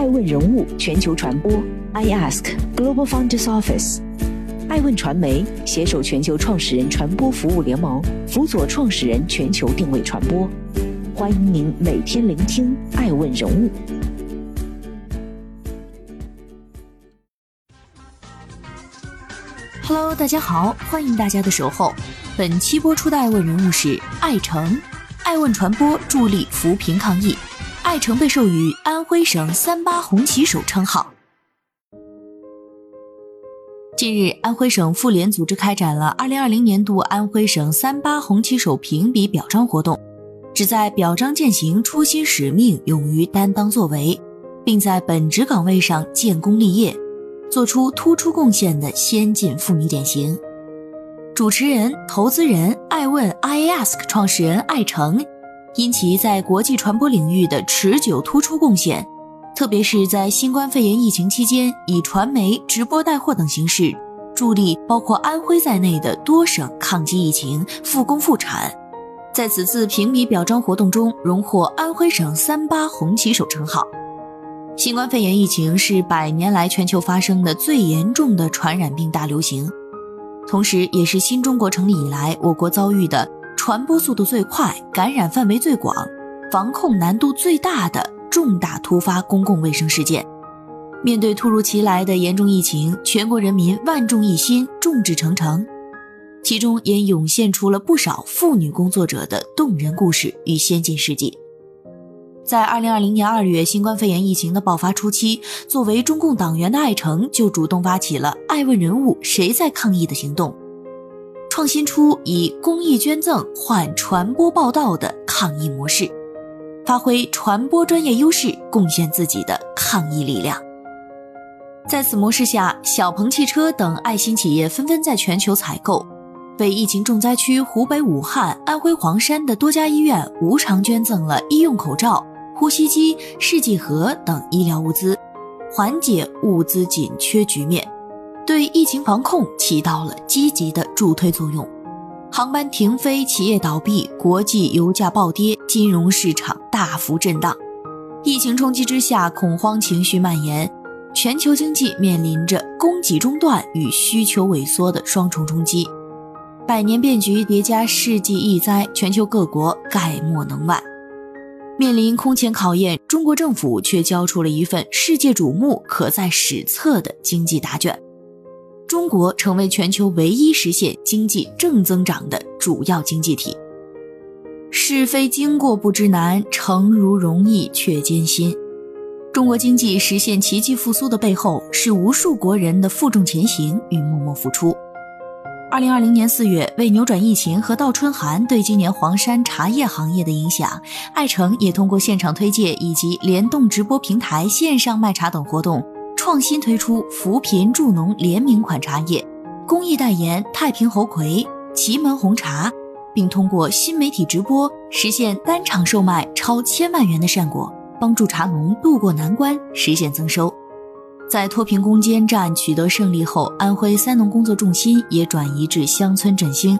爱问人物全球传播，I Ask Global Founders Office，爱问传媒携手全球创始人传播服务联盟，辅佐创始人全球定位传播。欢迎您每天聆听爱问人物。Hello，大家好，欢迎大家的守候。本期播出的爱问人物是艾诚，爱问传播助力扶贫抗疫。艾诚被授予安徽省“三八红旗手”称号。近日，安徽省妇联组织开展了2020年度安徽省“三八红旗手”评比表彰活动，旨在表彰践行初心使命、勇于担当作为，并在本职岗位上建功立业，做出突出贡献的先进妇女典型。主持人、投资人、爱问 IASK 创始人艾诚。因其在国际传播领域的持久突出贡献，特别是在新冠肺炎疫情期间，以传媒、直播带货等形式助力包括安徽在内的多省抗击疫情、复工复产，在此次评比表彰活动中荣获安徽省“三八红旗手”称号。新冠肺炎疫情是百年来全球发生的最严重的传染病大流行，同时也是新中国成立以来我国遭遇的。传播速度最快、感染范围最广、防控难度最大的重大突发公共卫生事件。面对突如其来的严重疫情，全国人民万众一心、众志成城，其中也涌现出了不少妇女工作者的动人故事与先进事迹。在2020年2月新冠肺炎疫情的爆发初期，作为中共党员的艾诚就主动发起了“爱问人物谁在抗疫”的行动。创新出以公益捐赠换传播报道的抗疫模式，发挥传播专业优势，贡献自己的抗疫力量。在此模式下，小鹏汽车等爱心企业纷纷在全球采购，为疫情重灾区湖北武汉、安徽黄山的多家医院无偿捐赠了医用口罩、呼吸机、试剂盒等医疗物资，缓解物资紧缺局面。对疫情防控起到了积极的助推作用，航班停飞、企业倒闭、国际油价暴跌、金融市场大幅震荡，疫情冲击之下，恐慌情绪蔓延，全球经济面临着供给中断与需求萎缩的双重冲击，百年变局叠加世纪疫灾，全球各国概莫能外。面临空前考验，中国政府却交出了一份世界瞩目、可在史册的经济答卷。中国成为全球唯一实现经济正增长的主要经济体。是非经过不知难，诚如容易却艰辛。中国经济实现奇迹复苏的背后，是无数国人的负重前行与默默付出。二零二零年四月，为扭转疫情和倒春寒对今年黄山茶叶行业的影响，艾诚也通过现场推介以及联动直播平台线上卖茶等活动。创新推出扶贫助农联名款茶叶，公益代言太平猴魁、祁门红茶，并通过新媒体直播实现单场售卖超千万元的善果，帮助茶农渡过难关，实现增收。在脱贫攻坚战取得胜利后，安徽三农工作重心也转移至乡村振兴。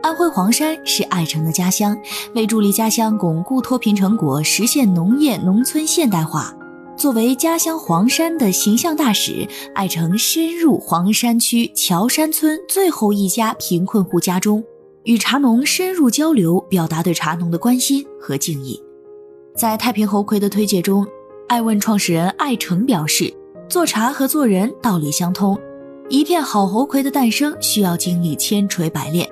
安徽黄山是艾诚的家乡，为助力家乡巩固脱贫成果，实现农业农村现代化。作为家乡黄山的形象大使，艾诚深入黄山区乔山村最后一家贫困户家中，与茶农深入交流，表达对茶农的关心和敬意。在太平猴魁的推介中，爱问创始人艾诚表示，做茶和做人道理相通，一片好猴魁的诞生需要经历千锤百炼，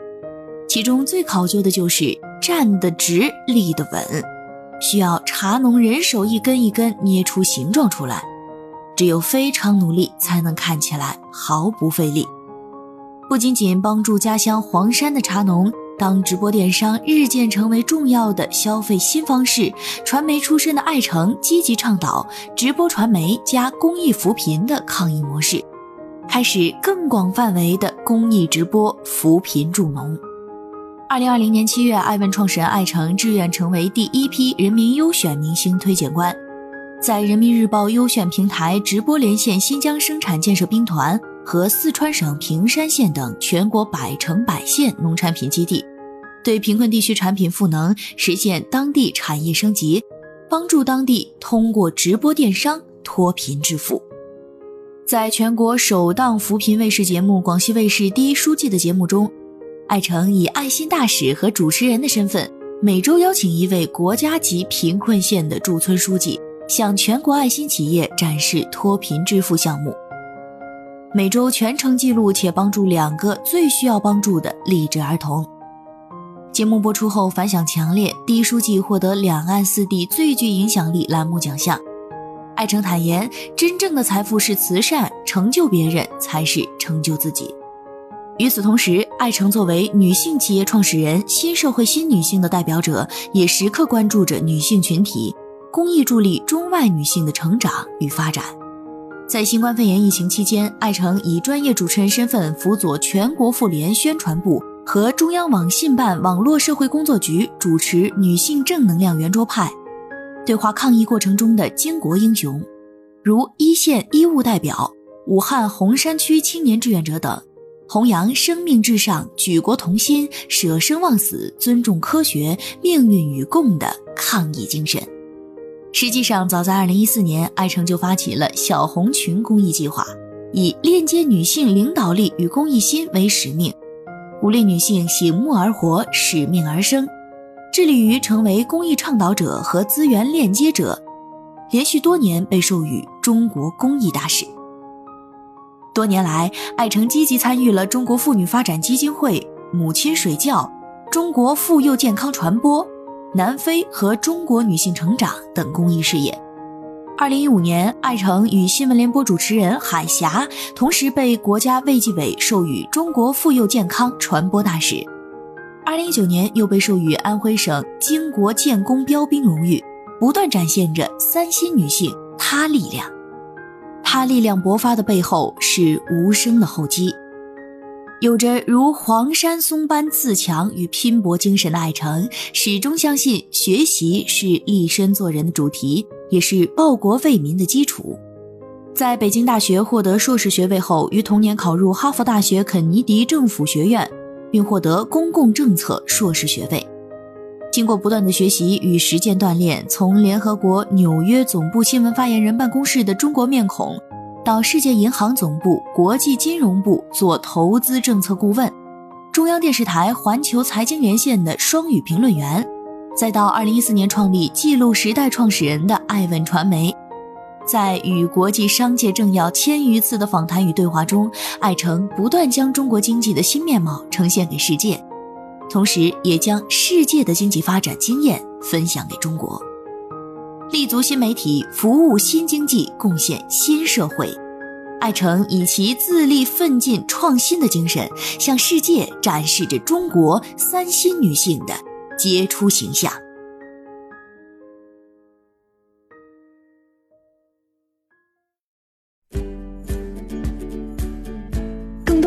其中最考究的就是站得直，立得稳。需要茶农人手一根一根捏出形状出来，只有非常努力才能看起来毫不费力。不仅仅帮助家乡黄山的茶农，当直播电商日渐成为重要的消费新方式，传媒出身的艾诚积极倡导直播传媒加公益扶贫的抗疫模式，开始更广范围的公益直播扶贫助农。二零二零年七月，爱问创始人艾诚志愿成为第一批人民优选明星推荐官，在人民日报优选平台直播连线新疆生产建设兵团和四川省平山县等全国百城百县农产品基地，对贫困地区产品赋能，实现当地产业升级，帮助当地通过直播电商脱贫致富。在全国首档扶贫卫视节目广西卫视第一书记的节目中，艾诚以爱心大使和主持人的身份，每周邀请一位国家级贫困县的驻村书记，向全国爱心企业展示脱贫致富项目。每周全程记录且帮助两个最需要帮助的励志儿童。节目播出后反响强烈，第一书记获得两岸四地最具影响力栏目奖项。艾诚坦言，真正的财富是慈善，成就别人才是成就自己。与此同时，艾诚作为女性企业创始人、新社会新女性的代表者，也时刻关注着女性群体，公益助力中外女性的成长与发展。在新冠肺炎疫情期间，艾诚以专业主持人身份辅佐全国妇联宣传部和中央网信办网络社会工作局主持女性正能量圆桌派。对话抗疫过程中的巾帼英雄，如一线医务代表、武汉洪山区青年志愿者等，弘扬生命至上、举国同心、舍生忘死、尊重科学、命运与共的抗疫精神。实际上，早在2014年，爱成就发起了小红裙公益计划，以链接女性领导力与公益心为使命，鼓励女性醒目而活、使命而生。致力于成为公益倡导者和资源链接者，连续多年被授予中国公益大使。多年来，艾诚积极参与了中国妇女发展基金会、母亲水窖、中国妇幼健康传播、南非和中国女性成长等公益事业。二零一五年，艾诚与新闻联播主持人海霞同时被国家卫计委授予中国妇幼健康传播大使。二零一九年又被授予安徽省巾帼建功标兵荣誉，不断展现着三新女性她力量。他力量勃发的背后是无声的厚积。有着如黄山松般自强与拼搏精神的艾诚，始终相信学习是立身做人的主题，也是报国为民的基础。在北京大学获得硕士学位后，于同年考入哈佛大学肯尼迪政府学院。并获得公共政策硕士学位。经过不断的学习与实践锻炼，从联合国纽约总部新闻发言人办公室的中国面孔，到世界银行总部、国际金融部做投资政策顾问，中央电视台环球财经连线的双语评论员，再到二零一四年创立记录时代创始人的爱问传媒。在与国际商界政要千余次的访谈与对话中，艾诚不断将中国经济的新面貌呈现给世界，同时也将世界的经济发展经验分享给中国。立足新媒体，服务新经济，贡献新社会，艾诚以其自力奋进、创新的精神，向世界展示着中国三新女性的杰出形象。